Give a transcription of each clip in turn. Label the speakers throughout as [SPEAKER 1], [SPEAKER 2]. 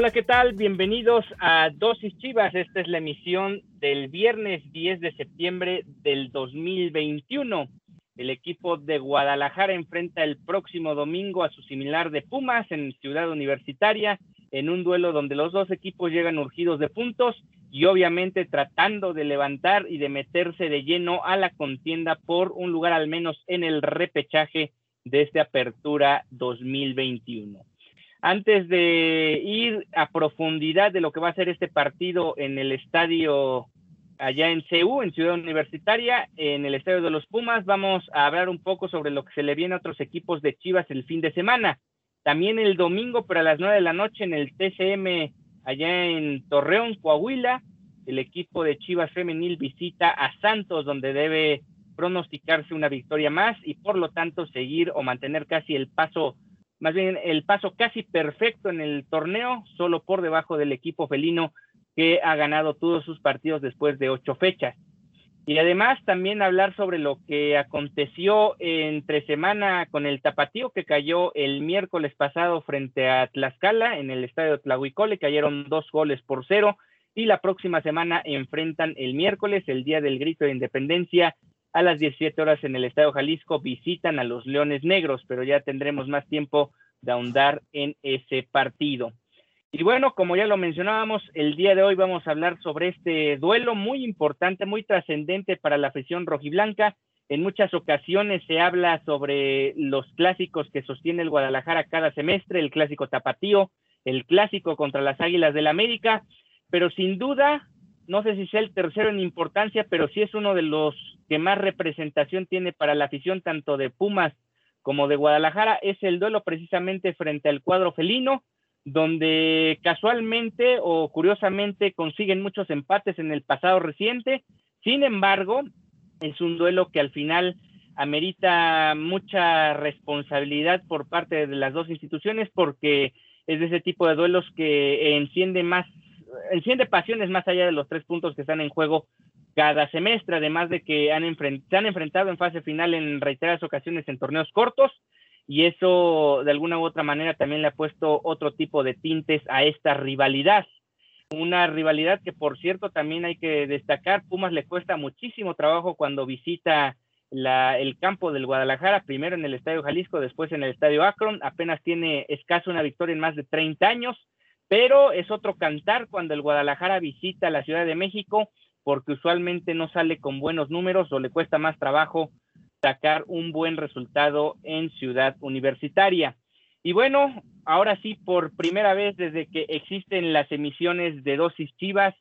[SPEAKER 1] Hola, ¿qué tal? Bienvenidos a Dosis Chivas. Esta es la emisión del viernes 10 de septiembre del 2021. El equipo de Guadalajara enfrenta el próximo domingo a su similar de Pumas en Ciudad Universitaria, en un duelo donde los dos equipos llegan urgidos de puntos y obviamente tratando de levantar y de meterse de lleno a la contienda por un lugar al menos en el repechaje de esta apertura 2021. Antes de ir a profundidad de lo que va a ser este partido en el estadio allá en CEU, en Ciudad Universitaria, en el estadio de los Pumas, vamos a hablar un poco sobre lo que se le viene a otros equipos de Chivas el fin de semana. También el domingo, pero a las nueve de la noche, en el TCM allá en Torreón, Coahuila, el equipo de Chivas Femenil visita a Santos, donde debe pronosticarse una victoria más y por lo tanto seguir o mantener casi el paso más bien el paso casi perfecto en el torneo, solo por debajo del equipo felino que ha ganado todos sus partidos después de ocho fechas. Y además también hablar sobre lo que aconteció entre semana con el tapatío que cayó el miércoles pasado frente a Tlaxcala en el estadio Tlahuicole, cayeron dos goles por cero y la próxima semana enfrentan el miércoles, el día del grito de independencia, a las 17 horas en el Estadio Jalisco visitan a los Leones Negros, pero ya tendremos más tiempo de ahondar en ese partido. Y bueno, como ya lo mencionábamos, el día de hoy vamos a hablar sobre este duelo muy importante, muy trascendente para la afición rojiblanca. En muchas ocasiones se habla sobre los clásicos que sostiene el Guadalajara cada semestre, el clásico tapatío, el clásico contra las Águilas del América, pero sin duda no sé si sea el tercero en importancia, pero sí es uno de los que más representación tiene para la afición tanto de Pumas como de Guadalajara, es el duelo precisamente frente al cuadro felino, donde casualmente o curiosamente consiguen muchos empates en el pasado reciente. Sin embargo, es un duelo que al final amerita mucha responsabilidad por parte de las dos instituciones porque es de ese tipo de duelos que enciende más enciende pasiones más allá de los tres puntos que están en juego cada semestre, además de que han se han enfrentado en fase final en reiteradas ocasiones en torneos cortos y eso de alguna u otra manera también le ha puesto otro tipo de tintes a esta rivalidad. Una rivalidad que por cierto también hay que destacar, Pumas le cuesta muchísimo trabajo cuando visita la, el campo del Guadalajara, primero en el Estadio Jalisco, después en el Estadio Akron, apenas tiene escaso una victoria en más de 30 años, pero es otro cantar cuando el Guadalajara visita la Ciudad de México, porque usualmente no sale con buenos números o le cuesta más trabajo sacar un buen resultado en Ciudad Universitaria. Y bueno, ahora sí, por primera vez desde que existen las emisiones de dosis chivas,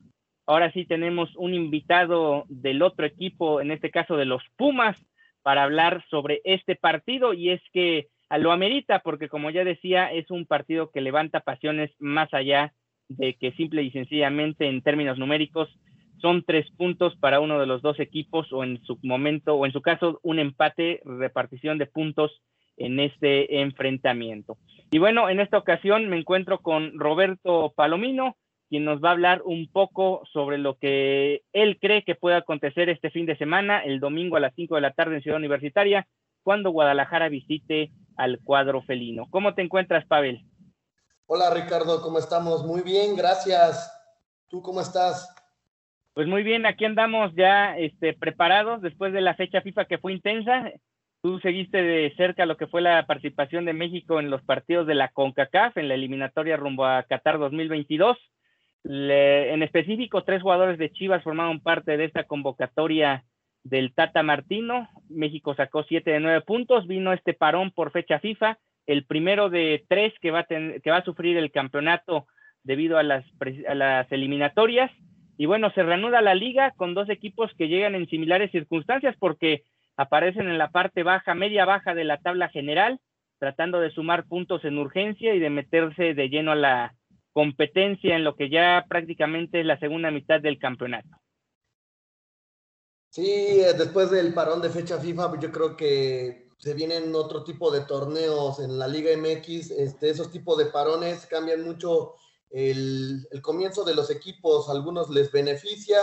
[SPEAKER 1] ahora sí tenemos un invitado del otro equipo, en este caso de los Pumas, para hablar sobre este partido y es que lo amerita porque como ya decía es un partido que levanta pasiones más allá de que simple y sencillamente en términos numéricos son tres puntos para uno de los dos equipos o en su momento o en su caso un empate repartición de puntos en este enfrentamiento. Y bueno, en esta ocasión me encuentro con Roberto Palomino, quien nos va a hablar un poco sobre lo que él cree que puede acontecer este fin de semana, el domingo a las 5 de la tarde en Ciudad Universitaria, cuando Guadalajara visite al cuadro felino. ¿Cómo te encuentras, Pavel?
[SPEAKER 2] Hola, Ricardo, ¿cómo estamos? Muy bien, gracias. ¿Tú cómo estás?
[SPEAKER 1] Pues muy bien, aquí andamos ya este, preparados después de la fecha FIFA que fue intensa. Tú seguiste de cerca lo que fue la participación de México en los partidos de la CONCACAF en la eliminatoria rumbo a Qatar 2022. en específico, tres jugadores de Chivas formaron parte de esta convocatoria del Tata Martino. México sacó siete de nueve puntos. Vino este parón por fecha FIFA, el primero de tres que va a, que va a sufrir el campeonato debido a las, a las eliminatorias. Y bueno, se reanuda la liga con dos equipos que llegan en similares circunstancias porque aparecen en la parte baja, media baja de la tabla general, tratando de sumar puntos en urgencia y de meterse de lleno a la competencia en lo que ya prácticamente es la segunda mitad del campeonato.
[SPEAKER 2] Sí, eh, después del parón de fecha FIFA, yo creo que se vienen otro tipo de torneos en la Liga MX. Este, esos tipos de parones cambian mucho el, comienzo de los equipos. algunos les beneficia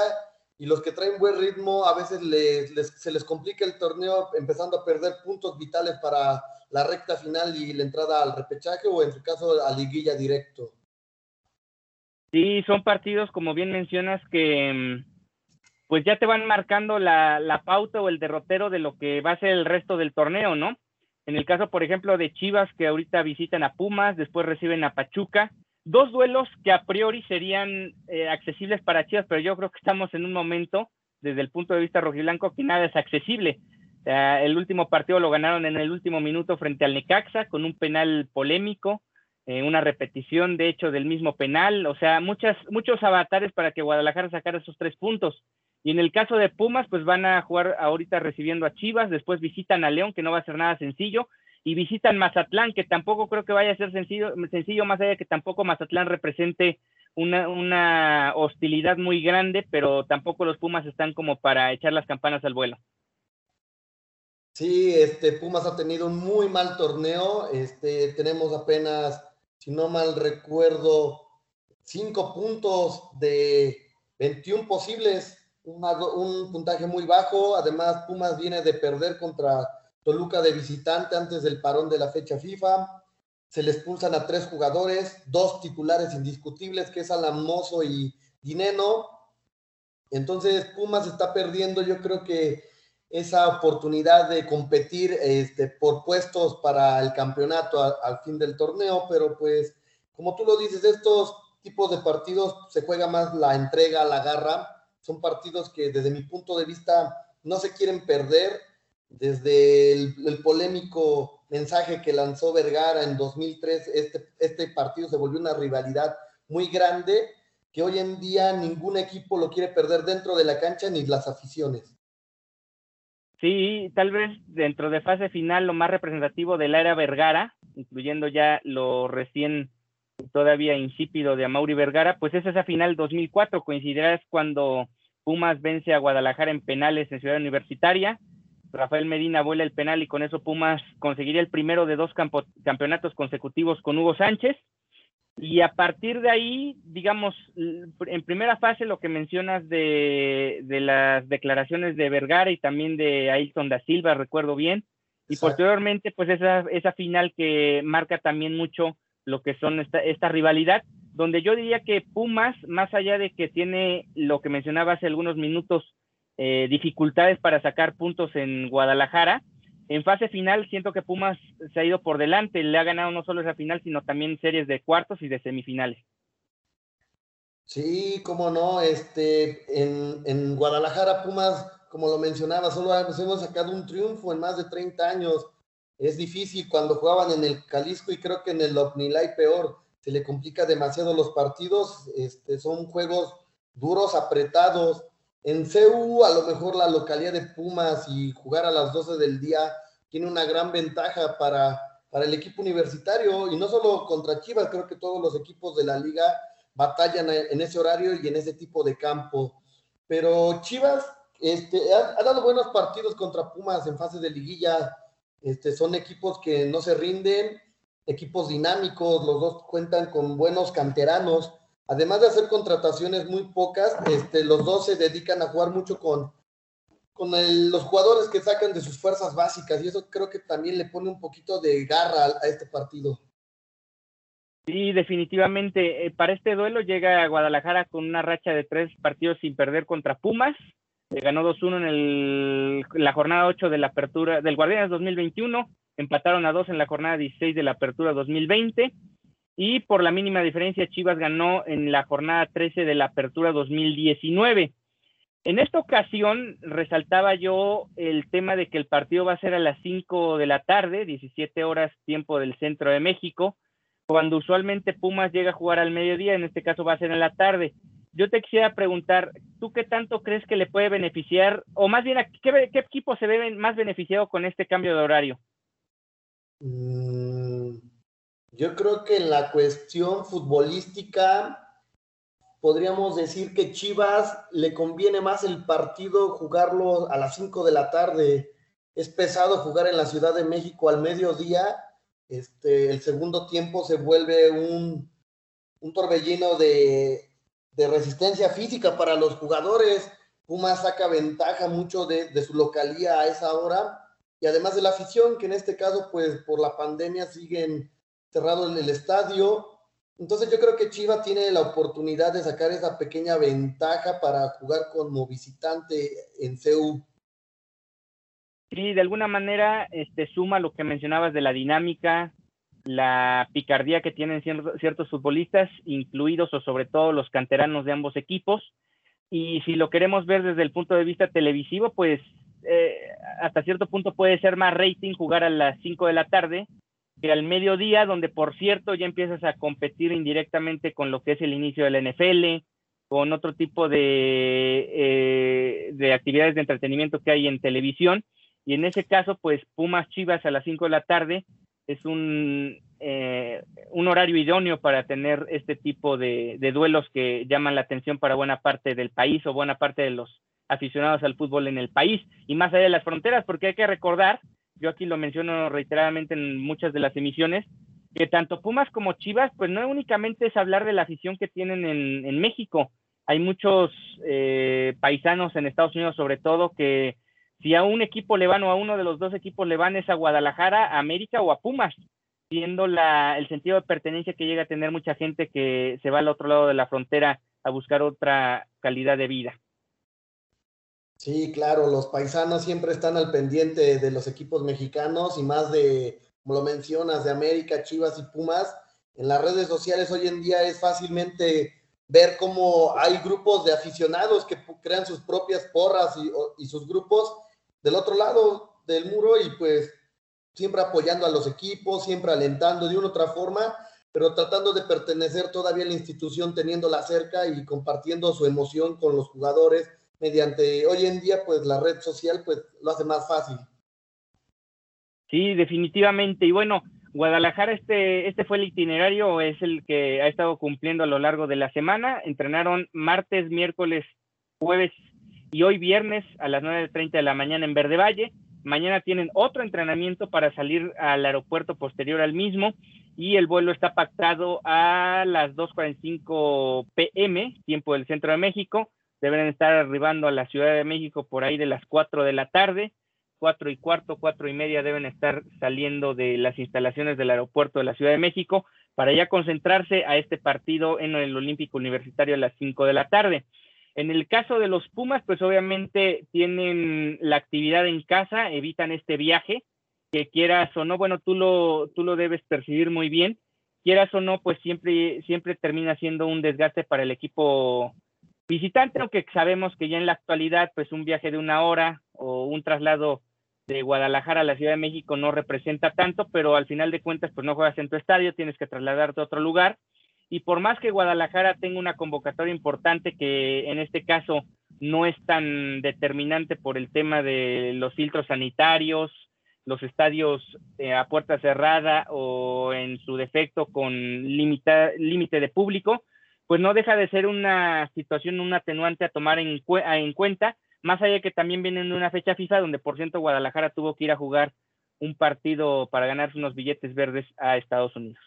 [SPEAKER 2] y los que traen buen ritmo a veces se les complica el torneo empezando a perder puntos vitales para la recta final y la entrada al repechaje o en su caso a liguilla directo.
[SPEAKER 1] Sí, son partidos, como bien mencionas, que mm, pues ya te van marcando la, la pauta o el derrotero de lo que va a ser el resto del torneo, ¿no? En el caso, por ejemplo, de Chivas, que ahorita visitan a Pumas, después reciben a Pachuca, dos duelos que a priori serían eh, accesibles para Chivas, pero yo creo que estamos en un momento, desde el punto de vista rojiblanco, que nada es accesible. el último partido lo ganaron en el último minuto frente al Necaxa con un penal polémico, eh, una repetición de hecho del mismo penal, o sea, muchas, muchos avatares para que Guadalajara sacara esos tres puntos. Y en el caso de Pumas, pues van a jugar ahorita recibiendo a Chivas, después visitan a León, que no va a ser nada sencillo, y visitan Mazatlán, que tampoco creo que vaya a ser sencillo, sencillo más allá de que tampoco Mazatlán represente una, hostilidad muy grande, pero tampoco los Pumas están como para echar las campanas al vuelo.
[SPEAKER 2] Sí, este Pumas ha tenido un muy mal torneo. Este, tenemos apenas, si no mal recuerdo, cinco puntos de 21 posibles, un puntaje muy bajo. Además, Pumas viene de perder contra Toluca de visitante antes del parón de la fecha FIFA. Se le expulsan a tres jugadores, dos titulares indiscutibles, que es Alan Mozo y Dineno. Entonces, Pumas está perdiendo, yo creo que esa oportunidad de competir este, por puestos para el campeonato al fin del torneo, pero pues, como tú lo dices, estos tipos de partidos se juega más la entrega, la garra. Son partidos que desde mi punto de vista no se quieren perder desde el, polémico mensaje que lanzó Vergara en 2003, este, este partido se volvió una rivalidad muy grande que hoy en día ningún equipo lo quiere perder dentro de la cancha ni las aficiones.
[SPEAKER 1] Sí, tal vez dentro de fase final lo más representativo del era Vergara, incluyendo ya lo recién todavía insípido de Amaury Vergara, pues es esa final 2004, coincidirás cuando Pumas vence a Guadalajara en penales en Ciudad Universitaria, Rafael Medina vuela el penal y con eso Pumas conseguiría el primero de dos campeonatos consecutivos con Hugo Sánchez. Y a partir de ahí, digamos, en primera fase lo que mencionas de, las declaraciones de Vergara y también de Ailton da Silva, recuerdo bien, y posteriormente pues esa, esa final que marca también mucho lo que son esta, esta rivalidad, donde yo diría que Pumas, más allá de que tiene lo que mencionaba hace algunos minutos, eh, dificultades para sacar puntos en Guadalajara. En fase final siento que Pumas se ha ido por delante, le ha ganado no solo esa final, sino también series de cuartos y de semifinales.
[SPEAKER 2] Sí, cómo no, este, en, en Guadalajara Pumas, como lo mencionaba, solo hemos sacado un triunfo en más de 30 años. Es difícil cuando jugaban en el Jalisco y creo que en el Omnilay peor, se le complica demasiado los partidos, este, son juegos duros, apretados, en CEU, a lo mejor la localidad de Pumas y jugar a las 12 del día tiene una gran ventaja para, para el equipo universitario y no solo contra Chivas, creo que todos los equipos de la liga batallan en ese horario y en ese tipo de campo. Pero Chivas este, ha, dado buenos partidos contra Pumas en fase de liguilla. Este, son equipos que no se rinden, equipos dinámicos, los dos cuentan con buenos canteranos además de hacer contrataciones muy pocas, este, los dos se dedican a jugar mucho con, los jugadores que sacan de sus fuerzas básicas y eso creo que también le pone un poquito de garra a, este partido.
[SPEAKER 1] Sí, definitivamente. Eh, para este duelo llega a Guadalajara con una racha de tres partidos sin perder contra Pumas. ganó 2-1 en, la jornada 8 de la apertura del Guardianes 2021, empataron a 2 en la jornada 16 de la apertura 2020 y por la mínima diferencia Chivas ganó en la jornada 13 de la apertura 2019. En esta ocasión resaltaba yo el tema de que el partido va a ser a las 5 de la tarde, 17 horas tiempo del centro de México, cuando usualmente Pumas llega a jugar al mediodía, en este caso va a ser en la tarde. Yo te quisiera preguntar, ¿tú qué tanto crees que le puede beneficiar, o más bien, ¿qué, qué equipo se ve más beneficiado con este cambio de horario?
[SPEAKER 2] Mm, yo creo que en la cuestión futbolística podríamos decir que Chivas le conviene más el partido jugarlo a las 5 de la tarde. Es pesado jugar en la Ciudad de México al mediodía. Este, el segundo tiempo se vuelve un, un torbellino de, de, resistencia física para los jugadores. Pumas saca ventaja mucho de, de su localía a esa hora. Y además de la afición, que en este caso, pues por la pandemia siguen cerrados en el estadio entonces yo creo que Chiva tiene la oportunidad de sacar esa pequeña ventaja para jugar como visitante en CEU.
[SPEAKER 1] Sí, de alguna manera este, suma lo que mencionabas de la dinámica, la picardía que tienen ciertos futbolistas, incluidos o sobre todo los canteranos de ambos equipos. Y si lo queremos ver desde el punto de vista televisivo, pues eh, hasta cierto punto puede ser más rating jugar a las 5 de la tarde al mediodía, donde por cierto ya empiezas a competir indirectamente con lo que es el inicio del NFL, con otro tipo de, eh, de actividades de entretenimiento que hay en televisión. Y en ese caso, pues Pumas Chivas a las 5 de la tarde es un, eh, un horario idóneo para tener este tipo de, de duelos que llaman la atención para buena parte del país o buena parte de los aficionados al fútbol en el país y más allá de las fronteras, porque hay que recordar yo aquí lo menciono reiteradamente en muchas de las emisiones, que tanto Pumas como Chivas, pues no únicamente es hablar de la afición que tienen en, México, hay muchos eh, paisanos en Estados Unidos sobre todo que si a un equipo le van o a uno de los dos equipos le van es a Guadalajara, a América o a Pumas, siendo la, el sentido de pertenencia que llega a tener mucha gente que se va al otro lado de la frontera a buscar otra calidad de vida.
[SPEAKER 2] Sí, claro, los paisanos siempre están al pendiente de los equipos mexicanos y más de, como lo mencionas, de América, Chivas y Pumas. En las redes sociales hoy en día es fácilmente ver cómo hay grupos de aficionados que crean sus propias porras y, sus grupos del otro lado del muro y pues siempre apoyando a los equipos, siempre alentando de una u otra forma, pero tratando de pertenecer todavía a la institución, teniéndola cerca y compartiendo su emoción con los jugadores mediante hoy en día pues la red social pues lo hace más fácil.
[SPEAKER 1] Sí, definitivamente. Y bueno, Guadalajara, este, este fue el itinerario, es el que ha estado cumpliendo a lo largo de la semana. Entrenaron martes, miércoles, jueves y hoy viernes a las 9.30 de la mañana en Verde Valle. Mañana tienen otro entrenamiento para salir al aeropuerto posterior al mismo y el vuelo está pactado a las 2.45 pm, tiempo del centro de México deben estar arribando a la Ciudad de México por ahí de las 4 de la tarde, cuatro y cuarto, cuatro y media deben estar saliendo de las instalaciones del aeropuerto de la Ciudad de México para ya concentrarse a este partido en el Olímpico Universitario a las 5 de la tarde. En el caso de los Pumas, pues obviamente tienen la actividad en casa, evitan este viaje, que quieras o no, bueno, tú lo, tú lo debes percibir muy bien, quieras o no, pues siempre, siempre termina siendo un desgaste para el equipo visitante, aunque sabemos que ya en la actualidad, pues un viaje de una hora o un traslado de Guadalajara a la Ciudad de México no representa tanto, pero al final de cuentas, pues no juegas en tu estadio, tienes que trasladarte a otro lugar. Y por más que Guadalajara tenga una convocatoria importante, que en este caso no es tan determinante por el tema de los filtros sanitarios, los estadios eh, a puerta cerrada o en su defecto con límite de público, pues no deja de ser una situación, un atenuante a tomar en, en cuenta, más allá que también vienen de una fecha FIFA donde por ciento Guadalajara tuvo que ir a jugar un partido para ganarse unos billetes verdes a Estados Unidos.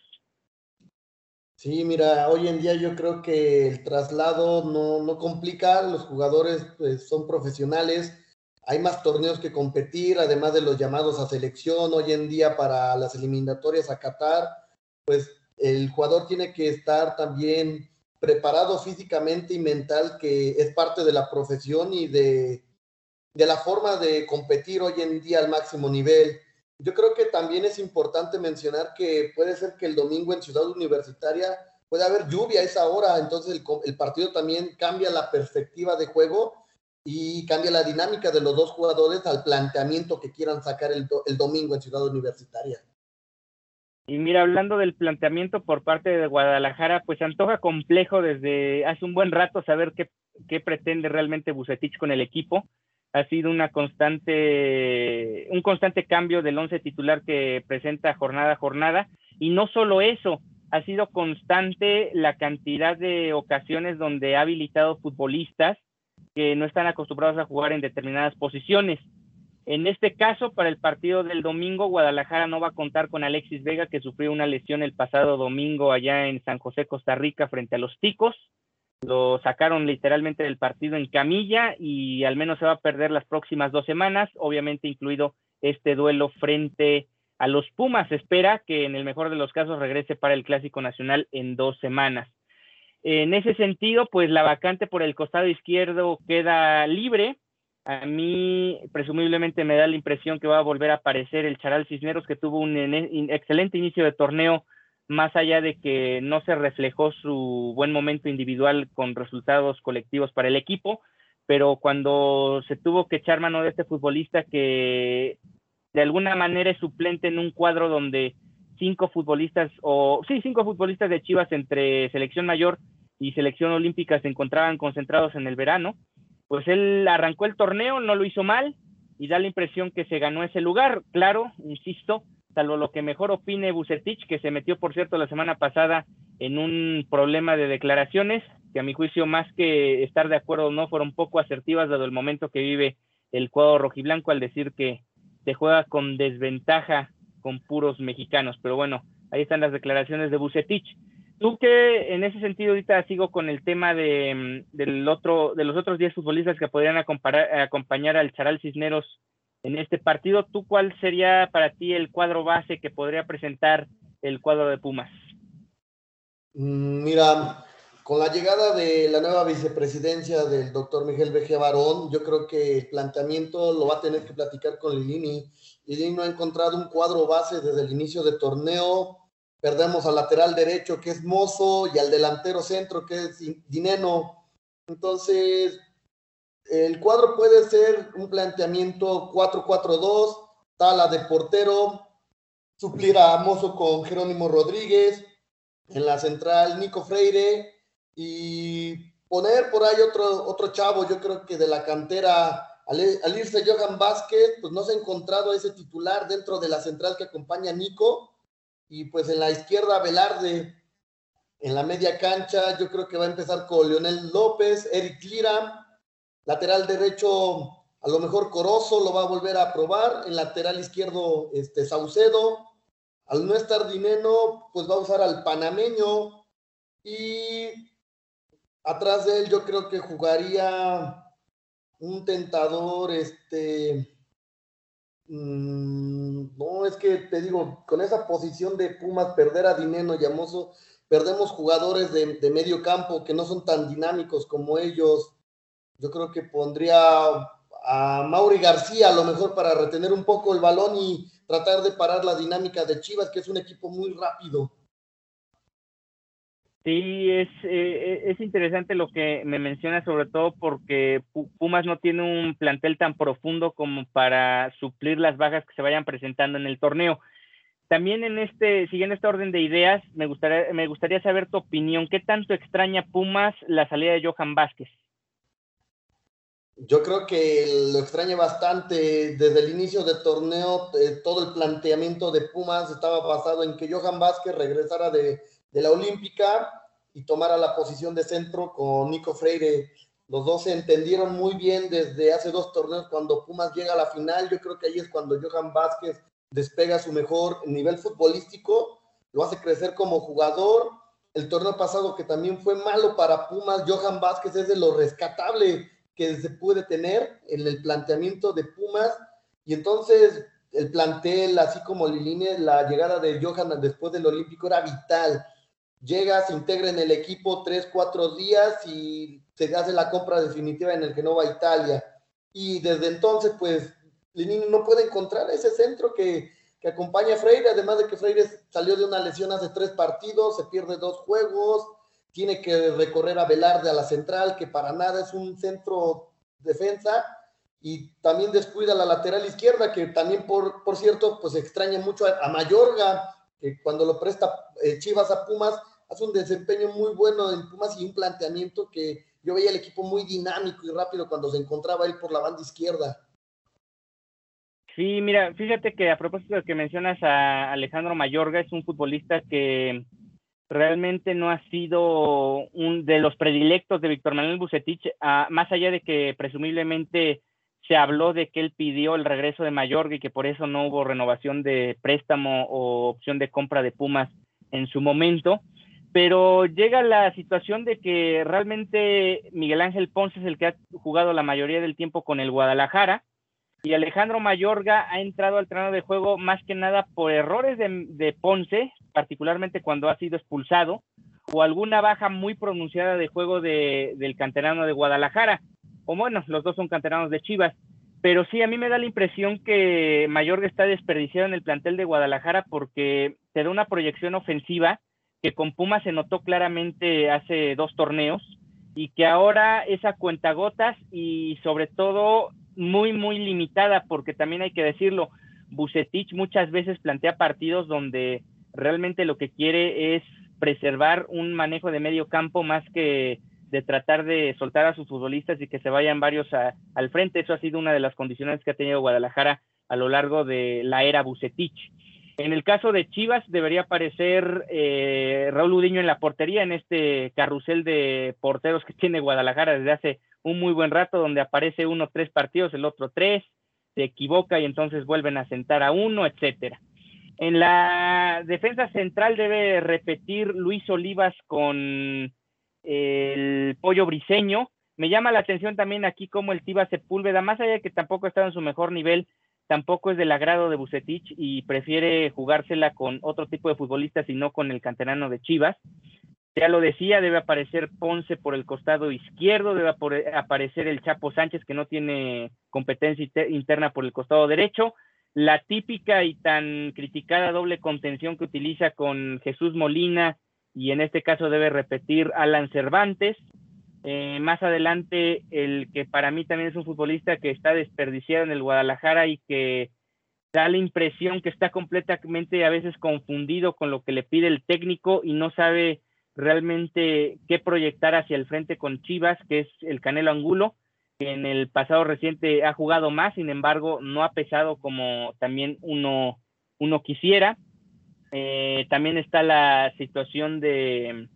[SPEAKER 2] Sí, mira, hoy en día yo creo que el traslado no, no complica, los jugadores pues, son profesionales, hay más torneos que competir, además de los llamados a selección, hoy en día para las eliminatorias a Qatar, pues el jugador tiene que estar también preparado físicamente y mental, que es parte de la profesión y de la forma de competir hoy en día al máximo nivel. Yo creo que también es importante mencionar que puede ser que el domingo en Ciudad Universitaria puede haber lluvia a esa hora, entonces el, partido también cambia la perspectiva de juego y cambia la dinámica de los dos jugadores al planteamiento que quieran sacar el domingo en Ciudad Universitaria.
[SPEAKER 1] Y mira, hablando del planteamiento por parte de Guadalajara, pues antoja complejo desde hace un buen rato saber qué, qué pretende realmente Bucetich con el equipo. Ha sido una constante, un constante cambio del once titular que presenta jornada a jornada. Y no solo eso, ha sido constante la cantidad de ocasiones donde ha habilitado futbolistas que no están acostumbrados a jugar en determinadas posiciones. En este caso, para el partido del domingo, Guadalajara no va a contar con Alexis Vega, que sufrió una lesión el pasado domingo allá en San José, Costa Rica, frente a los Ticos. Lo sacaron literalmente del partido en camilla y al menos se va a perder las próximas dos semanas, obviamente incluido este duelo frente a los Pumas. espera que en el mejor de los casos regrese para el Clásico Nacional en dos semanas. En ese sentido, pues la vacante por el costado izquierdo queda libre a mí presumiblemente me da la impresión que va a volver a aparecer el Charal Cisneros, que tuvo un excelente inicio de torneo, más allá de que no se reflejó su buen momento individual con resultados colectivos para el equipo, pero cuando se tuvo que echar mano de este futbolista que de alguna manera es suplente en un cuadro donde cinco futbolistas, o sí, cinco futbolistas de Chivas entre selección mayor y selección olímpica se encontraban concentrados en el verano, pues él arrancó el torneo, no lo hizo mal y da la impresión que se ganó ese lugar. Claro, insisto, salvo lo que mejor opine Bucetich, que se metió, por cierto, la semana pasada en un problema de declaraciones, que a mi juicio, más que estar de acuerdo no, fueron poco asertivas dado el momento que vive el cuadro rojiblanco al decir que se juega con desventaja con puros mexicanos. Pero bueno, ahí están las declaraciones de Bucetich. Tú que en ese sentido ahorita sigo con el tema de, mm, del otro, de los otros 10 futbolistas que podrían acompañar al Charal Cisneros en este partido, ¿tú cuál sería para ti el cuadro base que podría presentar el cuadro de Pumas?
[SPEAKER 2] Mm, mira, con la llegada de la nueva vicepresidencia del doctor Miguel Veje Barón, yo creo que el planteamiento lo va a tener que platicar con Lilini. Lilini no ha encontrado un cuadro base desde el inicio de torneo Perdemos al lateral derecho, que es Mozo, y al delantero centro, que es Dineno. Entonces, el cuadro puede ser un planteamiento 4-4-2, tala de portero, suplir a Mozo con Jerónimo Rodríguez, en la central Nico Freire, y poner por ahí otro, otro chavo, yo creo que de la cantera, al, irse Johan Vázquez, pues no se ha encontrado ese titular dentro de la central que acompaña a Nico, y pues en la izquierda, Velarde. En la media cancha, yo creo que va a empezar con Leonel López, Eric Lira. Lateral derecho, a lo mejor Corozo lo va a volver a probar. En lateral izquierdo, este, Saucedo. Al no estar Dineno, pues va a usar al panameño. Y atrás de él, yo creo que jugaría un tentador, este. Mm, no, es que te digo, con esa posición de Pumas, perder a Dineno y Amoso, perdemos jugadores de, medio campo que no son tan dinámicos como ellos. Yo creo que pondría a Mauri García a lo mejor para retener un poco el balón y tratar de parar la dinámica de Chivas, que es un equipo muy rápido.
[SPEAKER 1] Sí, es, eh, es interesante lo que me menciona, sobre todo porque Pumas no tiene un plantel tan profundo como para suplir las bajas que se vayan presentando en el torneo. También en este, siguiendo esta orden de ideas, me gustaría, me gustaría saber tu opinión. ¿Qué tanto extraña Pumas la salida de Johan Vázquez?
[SPEAKER 2] Yo creo que lo extraña bastante. Desde el inicio del torneo, eh, todo el planteamiento de Pumas estaba basado en que Johan Vázquez regresara de, de la Olímpica y tomara la posición de centro con Nico Freire. Los dos se entendieron muy bien desde hace dos torneos cuando Pumas llega a la final. Yo creo que ahí es cuando Johan Vázquez despega su mejor nivel futbolístico, lo hace crecer como jugador. El torneo pasado que también fue malo para Pumas, Johan Vázquez es de lo rescatable que se puede tener en el planteamiento de Pumas. Y entonces el plantel, así como Liline, la llegada de Johan después del Olímpico era vital llega, se integra en el equipo tres, cuatro días y se hace la compra definitiva en el que no va a Italia. y desde entonces, pues, Linini no puede encontrar ese centro que, que acompaña a Freire, además de que Freire salió de una lesión hace tres partidos, se pierde dos juegos, tiene que recorrer a Velarde a la central, que para nada es un centro defensa, y también descuida la lateral izquierda, que también, por, por cierto, pues extraña mucho a, Mayorga, que cuando lo presta eh, Chivas a Pumas, hace un desempeño muy bueno en Pumas y un planteamiento que yo veía el equipo muy dinámico y rápido cuando se encontraba él por la banda izquierda.
[SPEAKER 1] Sí, mira, fíjate que a propósito de que mencionas a Alejandro Mayorga, es un futbolista que realmente no ha sido un de los predilectos de Víctor Manuel Bucetich, más allá de que presumiblemente se habló de que él pidió el regreso de Mayorga y que por eso no hubo renovación de préstamo o opción de compra de Pumas en su momento. Pero llega la situación de que realmente Miguel Ángel Ponce es el que ha jugado la mayoría del tiempo con el Guadalajara y Alejandro Mayorga ha entrado al terreno de juego más que nada por errores de, Ponce, particularmente cuando ha sido expulsado, o alguna baja muy pronunciada de juego del canterano de Guadalajara. O bueno, los dos son canteranos de Chivas. Pero sí, a mí me da la impresión que Mayorga está desperdiciado en el plantel de Guadalajara porque te da una proyección ofensiva que con Pumas se notó claramente hace dos torneos y que ahora esa cuentagotas y sobre todo muy, muy limitada, porque también hay que decirlo, Bucetich muchas veces plantea partidos donde realmente lo que quiere es preservar un manejo de medio campo más que de tratar de soltar a sus futbolistas y que se vayan varios al frente. Eso ha sido una de las condiciones que ha tenido Guadalajara a lo largo de la era Bucetich. En el caso de Chivas, debería aparecer eh, Raúl Udiño en la portería, en este carrusel de porteros que tiene Guadalajara desde hace un muy buen rato donde aparece uno tres partidos, el otro tres, se equivoca y entonces vuelven a sentar a uno, etcétera. En la defensa central debe repetir Luis Olivas con el pollo briseño. Me llama la atención también aquí como el Tiba Sepúlveda, más allá de que tampoco ha estado en su mejor nivel, tampoco es del agrado de Bucetich y prefiere jugársela con otro tipo de futbolistas y no con el canterano de Chivas ya lo decía, debe aparecer Ponce por el costado izquierdo, debe aparecer el Chapo Sánchez que no tiene competencia interna por el costado derecho, la típica y tan criticada doble contención que utiliza con Jesús Molina y en este caso debe repetir Alan Cervantes. Eh, más adelante, el que para mí también es un futbolista que está desperdiciado en el Guadalajara y que da la impresión que está completamente a veces confundido con lo que le pide el técnico y no sabe realmente qué proyectar hacia el frente con Chivas, que es el Canelo Angulo, que en el pasado reciente ha jugado más, sin embargo, no ha pesado como también uno, uno quisiera. Eh, también está la situación de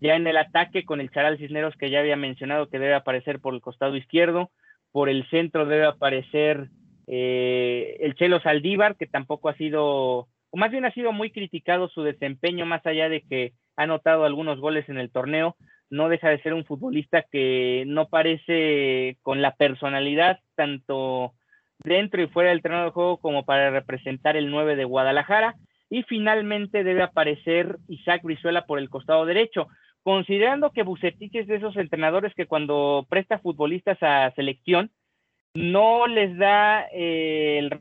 [SPEAKER 1] ya en el ataque con el Charal Cisneros que ya había mencionado que debe aparecer por el costado izquierdo, por el centro debe aparecer eh, el Chelo Saldívar, que tampoco ha sido, o más bien ha sido muy criticado su desempeño, más allá de que ha anotado algunos goles en el torneo, no deja de ser un futbolista que no parece con la personalidad tanto dentro y fuera del terreno de juego como para representar el 9 de Guadalajara. Y finalmente debe aparecer Isaac Brizuela por el costado derecho. Considerando que Bucetich es de esos entrenadores que cuando presta futbolistas a selección, no les da eh, el...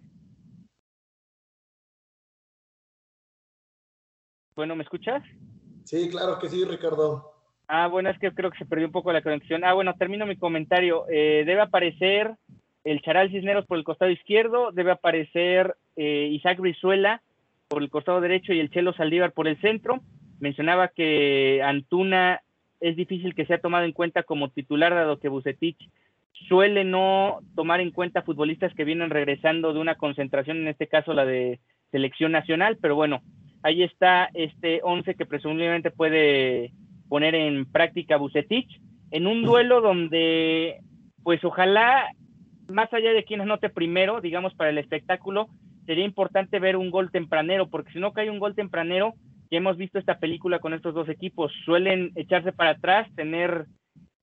[SPEAKER 1] Bueno, ¿me escuchas?
[SPEAKER 2] Sí, claro que sí, Ricardo.
[SPEAKER 1] Ah, bueno, es que creo que se perdió un poco la conexión. Ah, bueno, termino mi comentario. Eh, debe aparecer el Charal Cisneros por el costado izquierdo, debe aparecer eh, Isaac Brizuela por el costado derecho y el Chelo Saldívar por el centro. Mencionaba que Antuna es difícil que sea tomado en cuenta como titular, dado que Bucetich suele no tomar en cuenta futbolistas que vienen regresando de una concentración, en este caso la de selección nacional, pero bueno, ahí está este 11 que presumiblemente puede poner en práctica Bucetich en un duelo donde, pues ojalá, más allá de quien anote primero, digamos, para el espectáculo, sería importante ver un gol tempranero, porque si no cae un gol tempranero, ya hemos visto esta película con estos dos equipos, suelen echarse para atrás, tener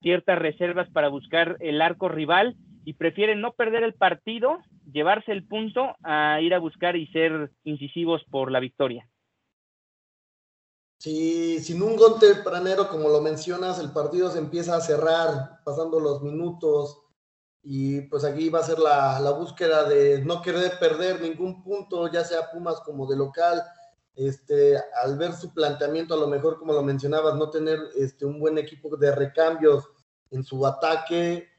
[SPEAKER 1] ciertas reservas para buscar el arco rival y prefieren no perder el partido, llevarse el punto a ir a buscar y ser incisivos por la victoria.
[SPEAKER 2] Si sin un gol tempranero, como lo mencionas, el partido se empieza a cerrar, pasando los minutos, y pues aquí va a ser la, la, búsqueda de no querer perder ningún punto, ya sea Pumas como de local, este, al ver su planteamiento, a lo mejor como lo mencionabas, no tener este, un buen equipo de recambios en su ataque,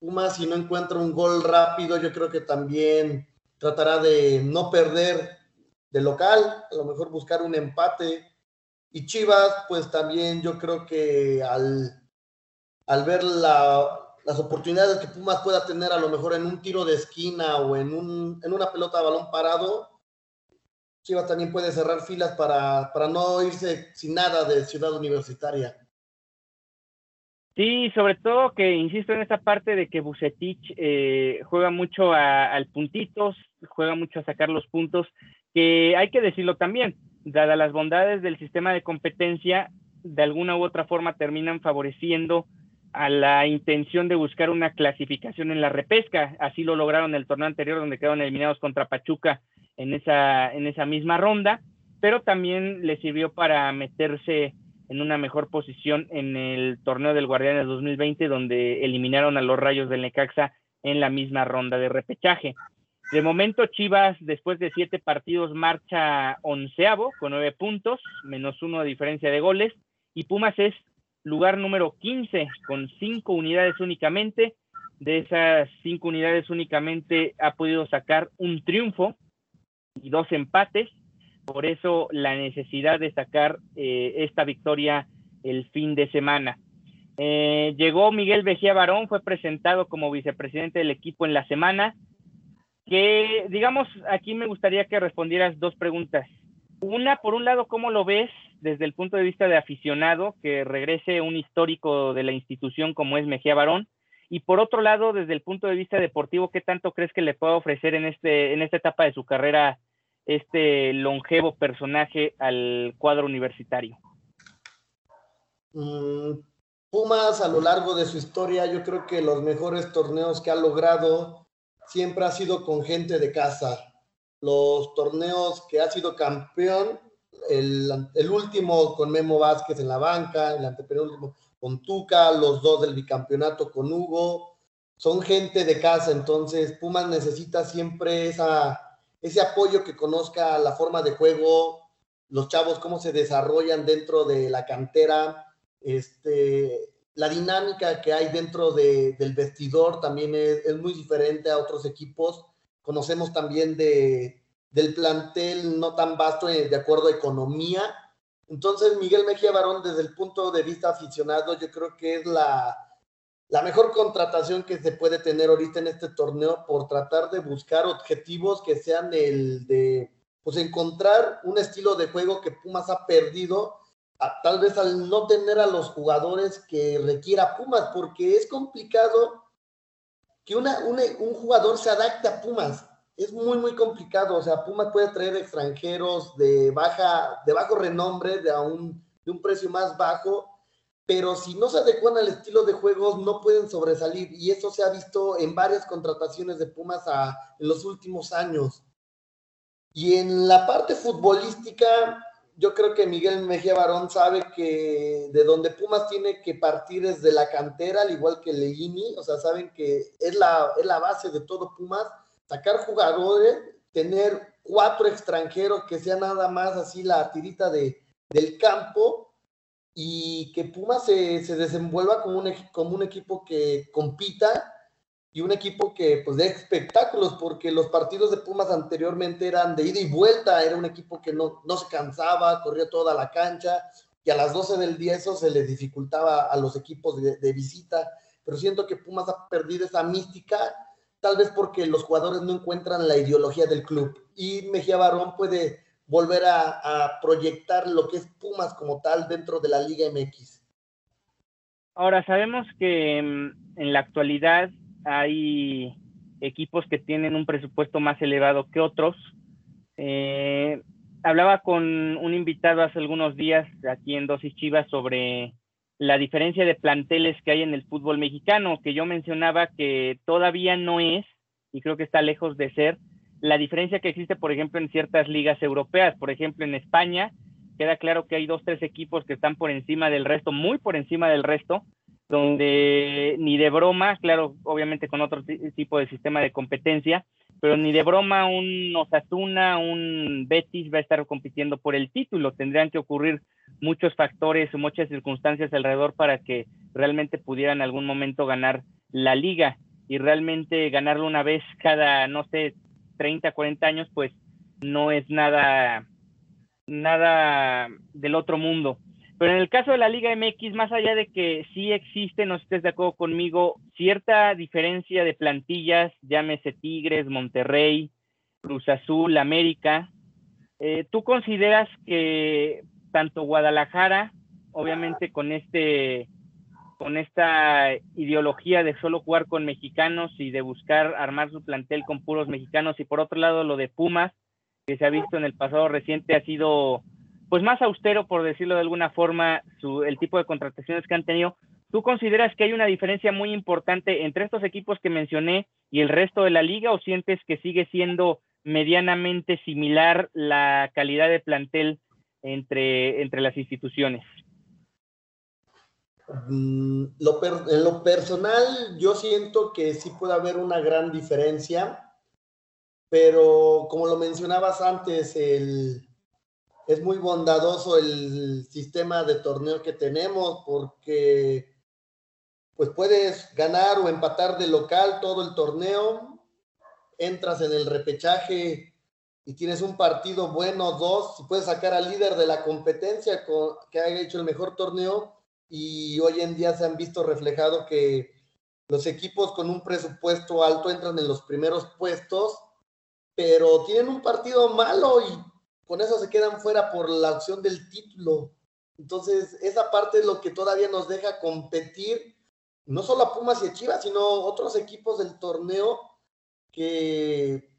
[SPEAKER 2] Pumas si no encuentra un gol rápido, yo creo que también tratará de no perder de local, a lo mejor buscar un empate. Y Chivas, pues también yo creo que al, al ver las oportunidades que Pumas pueda tener a lo mejor en un tiro de esquina o en, un, en una pelota de balón parado, Chivas también puede cerrar filas para, para no irse sin nada de ciudad universitaria.
[SPEAKER 1] Sí, sobre todo que insisto en esa parte de que Bucetich eh, juega mucho al puntitos, juega mucho a sacar los puntos, que hay que decirlo también, dadas las bondades del sistema de competencia, de alguna u otra forma terminan favoreciendo a la intención de buscar una clasificación en la repesca. Así lo lograron el torneo anterior, donde quedaron eliminados contra Pachuca en esa, en esa misma ronda, pero también le sirvió para meterse en una mejor posición en el torneo del Guardianes 2020, donde eliminaron a los Rayos del Necaxa en la misma ronda de repechaje. De momento, Chivas, después de siete partidos, marcha onceavo con nueve puntos, menos uno de diferencia de goles, y Pumas es lugar número 15 con cinco unidades únicamente. De esas cinco unidades únicamente ha podido sacar un triunfo y dos empates. Por eso la necesidad de sacar eh, esta victoria el fin de semana. Eh, llegó Miguel Vejía Barón, fue presentado como vicepresidente del equipo en la semana. Que, digamos, aquí me gustaría que respondieras dos preguntas. Una, por un lado, ¿cómo lo ves desde el punto de vista de aficionado, que regrese un histórico de la institución como es Mejía Barón? Y por otro lado, desde el punto de vista deportivo, ¿qué tanto crees que le puede ofrecer en, este, en esta etapa de su carrera este longevo personaje al cuadro universitario?
[SPEAKER 2] Mm, Pumas a lo largo de su historia, yo creo que los mejores torneos que ha logrado siempre ha sido con gente de casa. Los torneos que ha sido campeón, el, último con Memo Vázquez en la banca, el antepenúltimo con Tuca, los dos del bicampeonato con Hugo, son gente de casa, entonces Pumas necesita siempre esa ese apoyo que conozca la forma de juego, los chavos, cómo se desarrollan dentro de la cantera, este, la dinámica que hay dentro del vestidor también es, muy diferente a otros equipos. Conocemos también de, del plantel no tan vasto eh, de acuerdo a economía. Entonces, Miguel Mejía Barón, desde el punto de vista aficionado, yo creo que es la, la mejor contratación que se puede tener ahorita en este torneo por tratar de buscar objetivos que sean el de, pues encontrar un estilo de juego que Pumas ha perdido, tal vez al no tener a los jugadores que requiera Pumas, porque es complicado que una, un jugador se adapte a Pumas. Es muy, muy complicado. O sea, Pumas puede traer extranjeros de, baja, de bajo renombre, de, a un, de un precio más bajo, pero si no se adecuan al estilo de juegos, no pueden sobresalir. Y eso se ha visto en varias contrataciones de Pumas en los últimos años. Y en la parte futbolística, yo creo que Miguel Mejía Barón sabe que de donde Pumas tiene que partir es de la cantera, al igual que Leini, o sea, saben que es la, es la base de todo Pumas, sacar jugadores, tener cuatro extranjeros que sea nada más así la tirita de, del campo y que Pumas se, se desenvuelva como un, como un equipo que compita y un equipo que pues dé espectáculos, porque los partidos de Pumas anteriormente eran de ida y vuelta, era un equipo que no, no se cansaba, corría toda la cancha, y a las 12 del día eso se les dificultaba a los equipos de, de visita, pero siento que Pumas ha perdido esa mística, tal vez porque los jugadores no encuentran la ideología del club, y Mejía Barón puede volver a, proyectar lo que es Pumas como tal dentro de la Liga MX.
[SPEAKER 1] Ahora, sabemos que mm, en la actualidad hay equipos que tienen un presupuesto más elevado que otros. Eh, hablaba con un invitado hace algunos días aquí en Dosis Chivas sobre la diferencia de planteles que hay en el fútbol mexicano, que yo mencionaba que todavía no es, y creo que está lejos de ser, la diferencia que existe, por ejemplo, en ciertas ligas europeas. Por ejemplo, en España queda claro que hay dos, tres equipos que están por encima del resto, muy por encima del resto, donde ni de broma, claro, obviamente con otro tipo de sistema de competencia, pero ni de broma un Osasuna, un Betis va a estar compitiendo por el título. Tendrían que ocurrir muchos factores muchas circunstancias alrededor para que realmente pudieran en algún momento ganar la liga y realmente ganarlo una vez cada, no sé, 30, 40 años, pues no es nada, nada del otro mundo. Pero en el caso de la Liga MX, más allá de que sí existe, no estés de acuerdo conmigo, cierta diferencia de plantillas, llámese Tigres, Monterrey, Cruz Azul, América, eh, ¿tú consideras que tanto Guadalajara, obviamente con este con esta ideología de solo jugar con mexicanos y de buscar armar su plantel con puros mexicanos y por otro lado lo de Pumas que se ha visto en el pasado reciente ha sido pues más austero, por decirlo de alguna forma, el tipo de contrataciones que han tenido. ¿Tú consideras que hay una diferencia muy importante entre estos equipos que mencioné y el resto de la liga o sientes que sigue siendo medianamente similar la calidad de plantel entre, entre las instituciones?
[SPEAKER 2] Mm, en lo personal, yo siento que sí puede haber una gran diferencia, pero como lo mencionabas antes, el, es muy bondadoso el sistema de torneo que tenemos porque pues puedes ganar o empatar de local todo el torneo, entras en el repechaje y tienes un partido bueno, dos, si puedes sacar al líder de la competencia que haya hecho el mejor torneo y hoy en día se han visto reflejado que los equipos con un presupuesto alto entran en los primeros puestos, pero tienen un partido malo y con eso se quedan fuera por la opción del título. Entonces, esa parte es lo que todavía nos deja competir, no solo a Pumas y Chivas, sino otros equipos del torneo que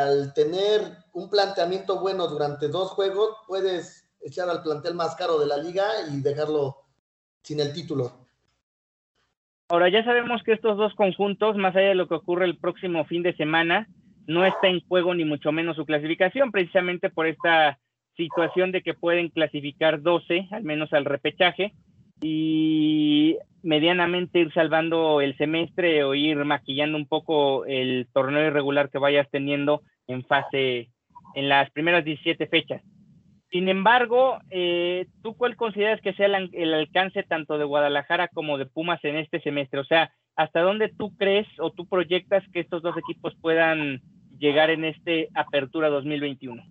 [SPEAKER 2] al tener un planteamiento bueno durante dos juegos, puedes echar al plantel más caro de la liga y dejarlo sin el título.
[SPEAKER 1] Ahora ya sabemos que estos dos conjuntos, más allá de lo que ocurre el próximo fin de semana, no está en juego ni mucho menos su clasificación, precisamente por esta situación de que pueden clasificar 12, al menos al repechaje, y medianamente ir salvando el semestre o ir maquillando un poco el torneo irregular que vayas teniendo en fase, en las primeras 17 fechas. Sin embargo, eh, ¿tú cuál consideras que sea el, el, alcance tanto de Guadalajara como de Pumas en este semestre? O sea, ¿hasta dónde tú crees o tú proyectas que estos dos equipos puedan llegar en este Apertura 2021?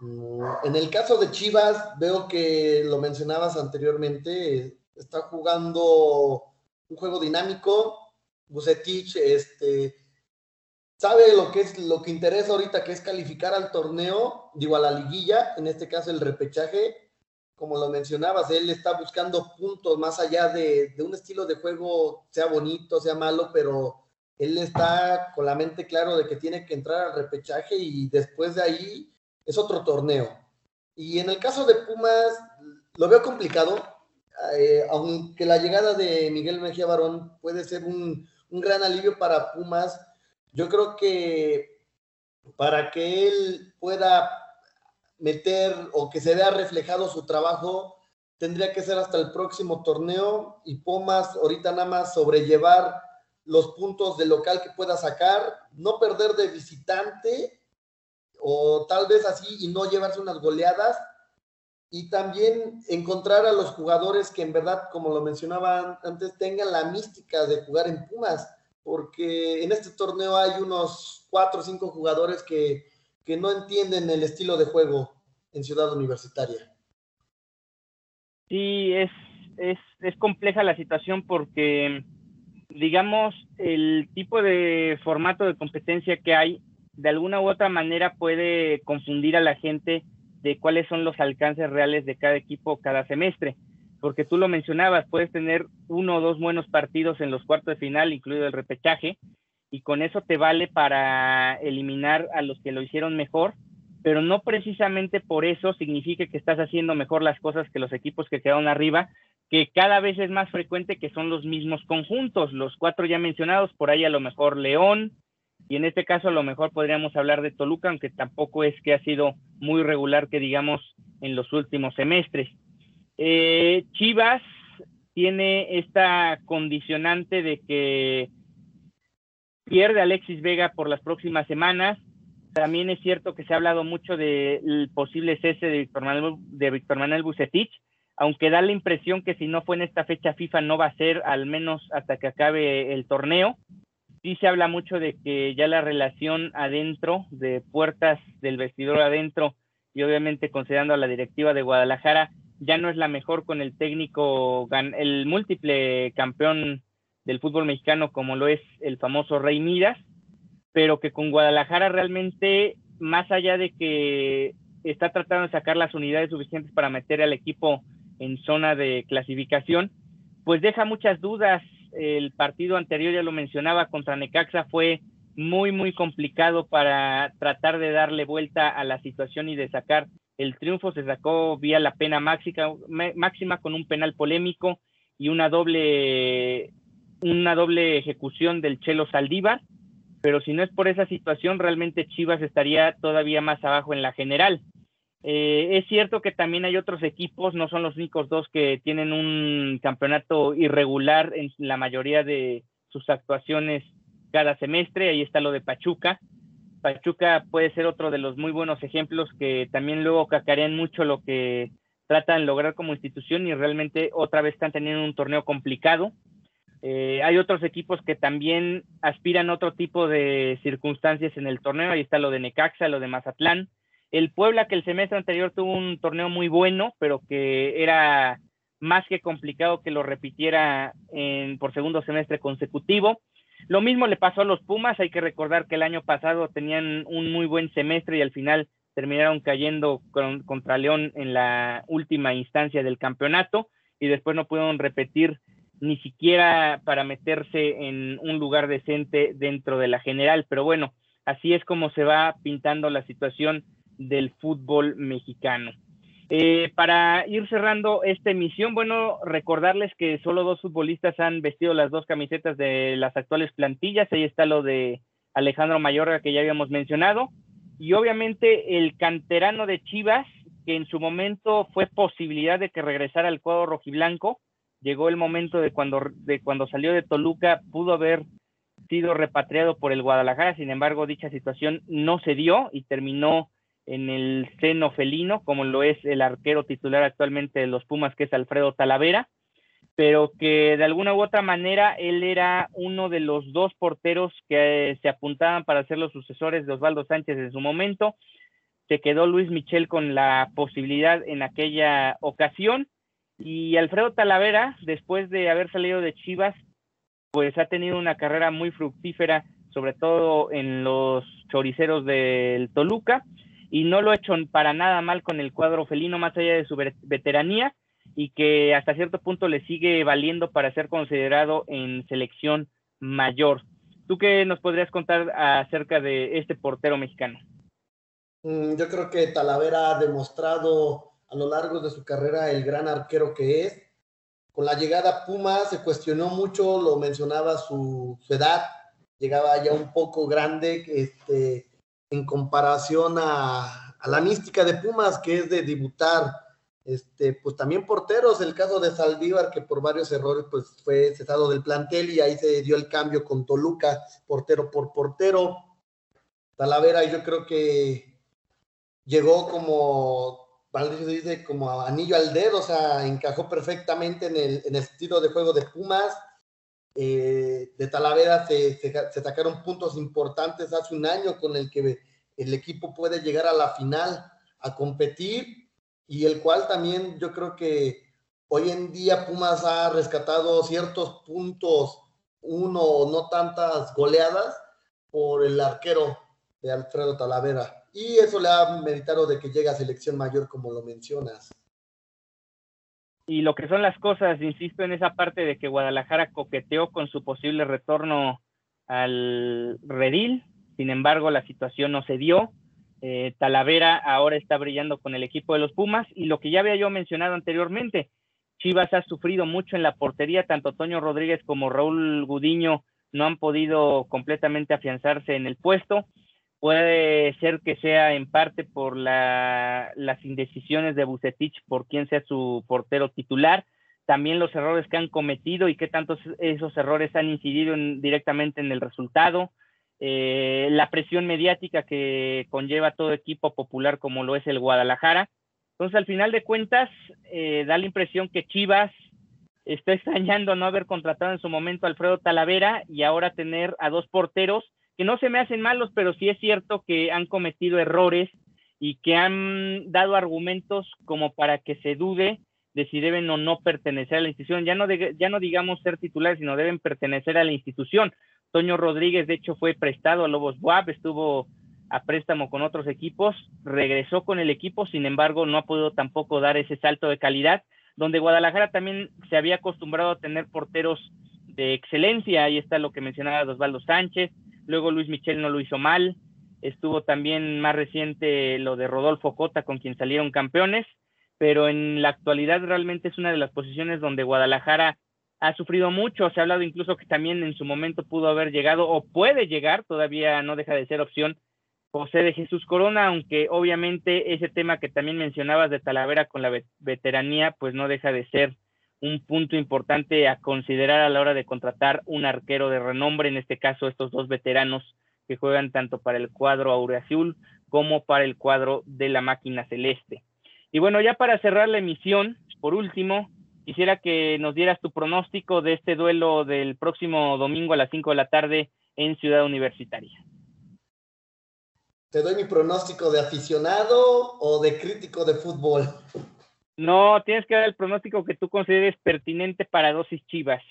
[SPEAKER 2] Mm, en el caso de Chivas, veo que lo mencionabas anteriormente, está jugando un juego dinámico. Bucetich este, sabe lo que es lo que interesa ahorita, que es calificar al torneo, digo a la liguilla, en este caso el repechaje. Como lo mencionabas, él está buscando puntos más allá de, de un estilo de juego, sea bonito, sea malo, pero él está con la mente claro de que tiene que entrar al repechaje y después de ahí es otro torneo. Y en el caso de Pumas, lo veo complicado, eh, aunque la llegada de Miguel Mejía Barón puede ser un, un gran alivio para Pumas, yo creo que para que él pueda meter o que se vea reflejado su trabajo, tendría que ser hasta el próximo torneo y Pumas ahorita nada más sobrellevar los puntos de local que pueda sacar, no perder de visitante o tal vez así y no llevarse unas goleadas y también encontrar a los jugadores que en verdad, como lo mencionaba antes, tengan la mística de jugar en Pumas, porque en este torneo hay unos cuatro o cinco jugadores que, que no entienden el estilo de juego en Ciudad Universitaria.
[SPEAKER 1] Sí, es, es, es compleja la situación porque digamos, el tipo de formato de competencia que hay, de alguna u otra manera puede confundir a la gente de cuáles son los alcances reales de cada equipo cada semestre. Porque tú lo mencionabas, puedes tener uno o dos buenos partidos en los cuartos de final, incluido el repechaje, y con eso te vale para eliminar a los que lo hicieron mejor, pero no precisamente por eso significa que estás haciendo mejor las cosas que los equipos que quedaron arriba, que cada vez es más frecuente que son los mismos conjuntos, los cuatro ya mencionados, por ahí a lo mejor León, y en este caso a lo mejor podríamos hablar de Toluca, aunque tampoco es que ha sido muy regular que digamos en los últimos semestres. Eh, Chivas, tiene esta condicionante de que pierde Alexis Vega por las próximas semanas. También es cierto que se ha hablado mucho del posible cese de Víctor Manuel, de Víctor Manuel Bucetich, aunque da la impresión que si no fue en esta fecha FIFA no va a ser al menos hasta que acabe el torneo. Sí se habla mucho de que ya la relación adentro, de puertas del vestidor adentro, y obviamente considerando a la directiva de Guadalajara, ya no es la mejor con el técnico, el múltiple campeón del fútbol mexicano como lo es el famoso Rey Midas, pero que con Guadalajara realmente, más allá de que está tratando de sacar las unidades suficientes para meter al equipo en zona de clasificación, pues deja muchas dudas. El partido anterior, ya lo mencionaba, contra Necaxa fue muy, muy complicado para tratar de darle vuelta a la situación y de sacar el triunfo. Se sacó vía la pena máxima, máxima con un penal polémico y una doble, una doble ejecución del Chelo Saldívar. Pero si no es por esa situación, realmente Chivas estaría todavía más abajo en la general. Eh, es cierto que también hay otros equipos, no son los únicos dos que tienen un campeonato irregular en la mayoría de sus actuaciones cada semestre. Ahí está lo de Pachuca. Pachuca puede ser otro de los muy buenos ejemplos que también luego cacarean mucho lo que tratan de lograr como institución y realmente otra vez están teniendo un torneo complicado. Eh, hay otros equipos que también aspiran a otro tipo de circunstancias en el torneo. Ahí está lo de Necaxa, lo de Mazatlán el Puebla, que el semestre anterior tuvo un torneo muy bueno, pero que era más que complicado que lo repitiera en, por segundo semestre consecutivo. Lo mismo le pasó a los Pumas, hay que recordar que el año pasado tenían un muy buen semestre y al final terminaron cayendo contra León en la última instancia del campeonato y después no pudieron repetir ni siquiera para meterse en un lugar decente dentro de la general. Pero bueno, así es como se va pintando la situación del fútbol mexicano. Eh, para ir cerrando esta emisión, bueno, recordarles que solo dos futbolistas han vestido las dos camisetas de las actuales plantillas. Ahí está lo de Alejandro Mayorga que ya habíamos mencionado. Y obviamente el canterano de Chivas, que en su momento fue posibilidad de que regresara al cuadro rojiblanco. Llegó el momento de cuando, de cuando salió de Toluca, pudo haber sido repatriado por el Guadalajara. Sin embargo, dicha situación no se dio y terminó en el seno felino, como lo es el arquero titular actualmente de los Pumas, que es Alfredo Talavera, pero que de alguna u otra manera él era uno de los dos porteros que se apuntaban para ser los sucesores de Osvaldo Sánchez en su momento. Se quedó Luis Michel con la posibilidad en aquella ocasión y Alfredo Talavera, después de haber salido de Chivas, pues ha tenido una carrera muy fructífera, sobre todo en los choriceros del Toluca y no lo ha hecho para nada mal con el cuadro felino, más allá de su veteranía, y que hasta cierto punto le sigue valiendo para ser considerado en selección mayor. ¿Tú qué nos podrías contar acerca de este portero mexicano?
[SPEAKER 2] Mm, yo creo que Talavera ha demostrado a lo largo de su carrera el gran arquero que es. Con la llegada a Puma se cuestionó mucho, lo mencionaba su, su edad, llegaba ya un poco grande, este, en comparación a, la mística de Pumas, que es de debutar, este, pues también porteros, el caso de Saldívar, que por varios errores pues fue cesado del plantel y ahí se dio el cambio con Toluca, portero por portero. Talavera yo creo que llegó como, se dice, como anillo al dedo, o sea, encajó perfectamente en el estilo de juego de Pumas. Eh, de Talavera se, sacaron puntos importantes hace un año con el que el equipo puede llegar a la final a competir y el cual también yo creo que hoy en día Pumas ha rescatado ciertos puntos, uno no tantas goleadas por el arquero de Alfredo Talavera. Y eso le ha meditado de que llegue a selección mayor como lo mencionas
[SPEAKER 1] y lo que son las cosas, insisto en esa parte de que Guadalajara coqueteó con su posible retorno al redil, sin embargo la situación no se dio. Eh, Talavera ahora está brillando con el equipo de los Pumas y lo que ya había yo mencionado anteriormente, Chivas ha sufrido mucho en la portería, tanto Toño Rodríguez como Raúl Gudiño no han podido completamente afianzarse en el puesto. Puede ser que sea en parte por las indecisiones de Bucetich por quién sea su portero titular. también los errores que han cometido y qué tantos esos errores han incidido directamente en el resultado, eh, la presión mediática que conlleva todo equipo popular como lo es el Guadalajara. Entonces, al final de cuentas, eh, da la impresión que Chivas está extrañando no haber contratado en su momento a Alfredo Talavera y ahora tener a dos porteros que no se me hacen malos, pero sí es cierto que han cometido errores y que han dado argumentos como para que se dude de si deben o no pertenecer a la institución. Ya no, ya no digamos ser titulares, sino deben pertenecer a la institución. Toño Rodríguez, de hecho, fue prestado a Lobos Buap, estuvo a préstamo con otros equipos, regresó con el equipo, sin embargo, no ha podido tampoco dar ese salto de calidad, donde Guadalajara también se había acostumbrado a tener porteros de excelencia, ahí está lo que mencionaba Osvaldo Sánchez, luego Luis Michel no lo hizo mal, estuvo también más reciente lo de Rodolfo Cota, con quien salieron campeones, pero en la actualidad realmente es una de las posiciones donde Guadalajara ha sufrido mucho, se ha hablado incluso que también en su momento pudo haber llegado o puede llegar, todavía no deja de ser opción, José de Jesús Corona, aunque obviamente ese tema que también mencionabas de Talavera con la veteranía, pues no deja de ser un punto importante a considerar a la hora de contratar un arquero de renombre, en este caso estos dos veteranos que juegan tanto para el cuadro aureazul como para el cuadro de la máquina celeste. Y bueno, ya para cerrar la emisión, por último, quisiera que nos dieras tu pronóstico de este duelo del próximo domingo a las 5 de la tarde en Ciudad Universitaria.
[SPEAKER 2] ¿Te doy mi pronóstico de aficionado o de crítico de fútbol?
[SPEAKER 1] No, tienes que dar el pronóstico que tú consideres pertinente para dosis chivas.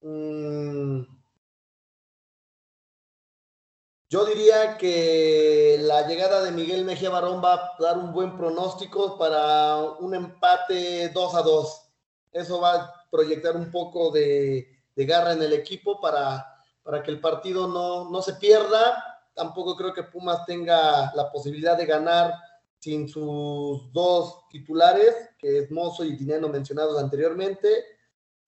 [SPEAKER 2] Mm. Yo diría que la llegada de Miguel Mejía Barón va a dar un buen pronóstico para un empate 2 a 2. Eso va a proyectar un poco de, garra en el equipo para, para que el partido no, no se pierda. Tampoco creo que Pumas tenga la posibilidad de ganar sin sus dos titulares, que es Mozo y Dinero mencionados anteriormente,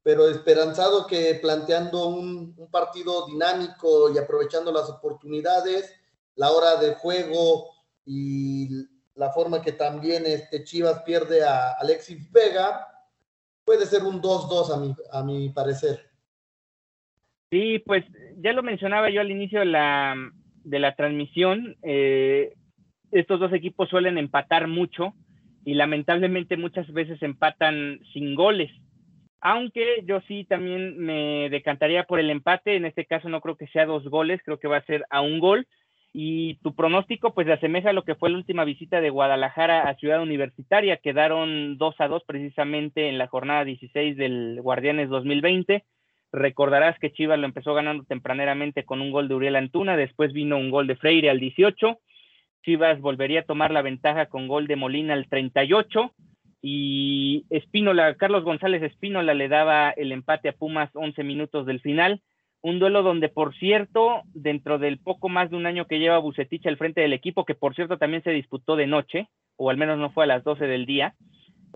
[SPEAKER 2] pero esperanzado que planteando un, partido dinámico y aprovechando las oportunidades, la hora de juego y la forma que también este Chivas pierde a Alexis Vega, puede ser un 2-2 a mi, a mi parecer.
[SPEAKER 1] Sí, pues ya lo mencionaba yo al inicio de la, de la transmisión. Eh, estos dos equipos suelen empatar mucho y lamentablemente muchas veces empatan sin goles. Aunque yo sí también me decantaría por el empate, en este caso no creo que sea dos goles, creo que va a ser a un gol. Y tu pronóstico pues asemeja a lo que fue la última visita de Guadalajara a Ciudad Universitaria, quedaron 2 a 2 precisamente en la jornada 16 del Guardianes 2020. Recordarás que Chivas lo empezó ganando tempraneramente con un gol de Uriel Antuna, después vino un gol de Freire al 18 Chivas volvería a tomar la ventaja con gol de Molina al 38 y Espínola, Carlos González Espínola le daba el empate a Pumas 11 minutos del final. Un duelo donde, por cierto, dentro del poco más de un año que lleva Bucetich al frente del equipo, que por cierto también se disputó de noche, o al menos no fue a las 12 del día,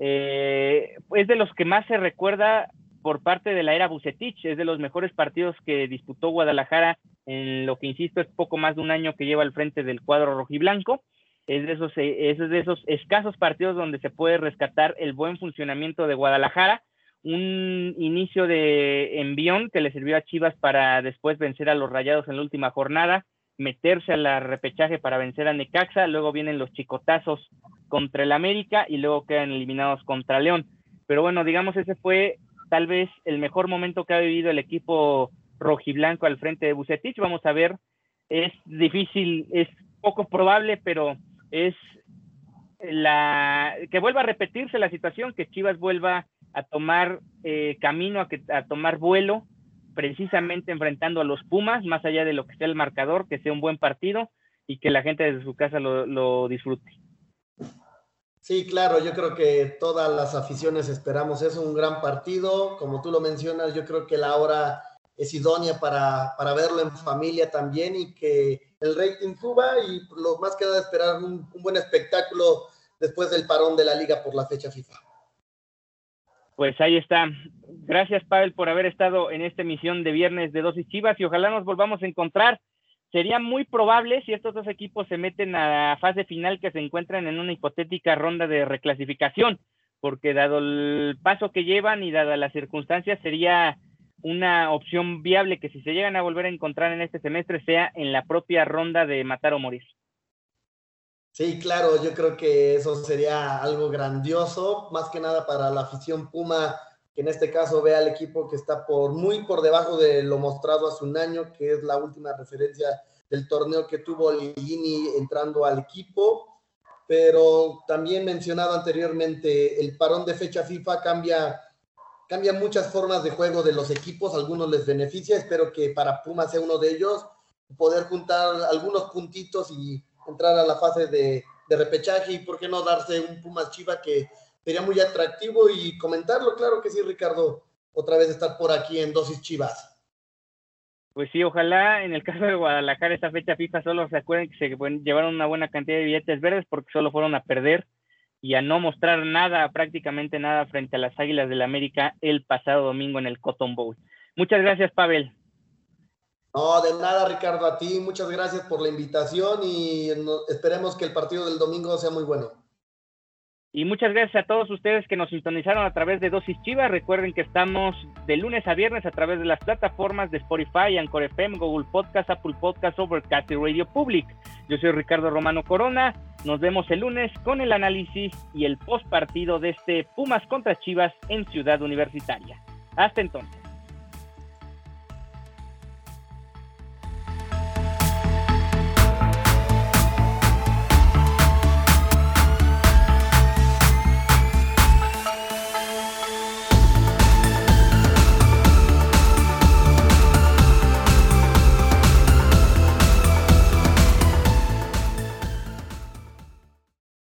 [SPEAKER 1] eh, es de los que más se recuerda por parte de la era Bucetich, es de los mejores partidos que disputó Guadalajara en lo que insisto es poco más de un año que lleva al frente del cuadro rojiblanco. Es de esos, es de esos escasos partidos donde se puede rescatar el buen funcionamiento de Guadalajara, un inicio de envión que le sirvió a Chivas para después vencer a los Rayados en la última jornada, meterse a la repechaje para vencer a Necaxa, luego vienen los chicotazos contra el América y luego quedan eliminados contra León. Pero bueno, digamos ese fue tal vez el mejor momento que ha vivido el equipo rojiblanco al frente de Bucetich. Vamos a ver, es difícil, es poco probable, pero es la que vuelva a repetirse la situación, que Chivas vuelva a tomar eh, camino, a, que, a tomar vuelo, precisamente enfrentando a los Pumas, más allá de lo que sea el marcador, que sea un buen partido y que la gente desde su casa lo, lo disfrute.
[SPEAKER 2] Sí, claro, yo creo que todas las aficiones esperamos eso, un gran partido. Como tú lo mencionas, yo creo que la hora es idónea para, para, verlo en familia también y que el rating suba y lo más queda esperar un, un, buen espectáculo después del parón de la liga por la fecha FIFA.
[SPEAKER 1] Pues ahí está. Gracias, Pavel, por haber estado en esta emisión de viernes de Dosis Chivas y ojalá nos volvamos a encontrar. Sería muy probable si estos dos equipos se meten a la fase final que se encuentran en una hipotética ronda de reclasificación porque dado el paso que llevan y dadas las circunstancias, sería una opción viable que si se llegan a volver a encontrar en este semestre sea en la propia ronda de matar o morir.
[SPEAKER 2] Sí, claro, yo creo que eso sería algo grandioso, más que nada para la afición Puma, que en este caso ve al equipo que está por muy por debajo de lo mostrado hace un año, que es la última referencia del torneo que tuvo Ligini entrando al equipo. Pero también mencionado anteriormente, el parón de fecha FIFA cambia cambia muchas formas de juego de los equipos, algunos les beneficia, espero que para Puma sea uno de ellos, poder juntar algunos puntitos y entrar a la fase de, repechaje y por qué no darse un Pumas Chiva que sería muy atractivo y comentarlo, claro que sí, Ricardo, otra vez estar por aquí en Dosis Chivas.
[SPEAKER 1] Pues sí, ojalá en el caso de Guadalajara esta fecha FIFA solo se acuerden que se llevaron una buena cantidad de billetes verdes porque solo fueron a perder y a no mostrar nada, prácticamente nada frente a las Águilas del la América el pasado domingo en el Cotton Bowl. Muchas gracias, Pavel.
[SPEAKER 2] No, de nada, Ricardo, a ti. Muchas gracias por la invitación y esperemos que el partido del domingo sea muy bueno.
[SPEAKER 1] Y muchas gracias a todos ustedes que nos sintonizaron a través de Dosis Chivas. Recuerden que estamos de lunes a viernes a través de las plataformas de Spotify, Anchor FM, Google Podcast, Apple Podcast, Overcast y Radio Public. Yo soy Ricardo Romano Corona. Nos vemos el lunes con el análisis y el post partido de este Pumas contra Chivas en Ciudad Universitaria. Hasta entonces.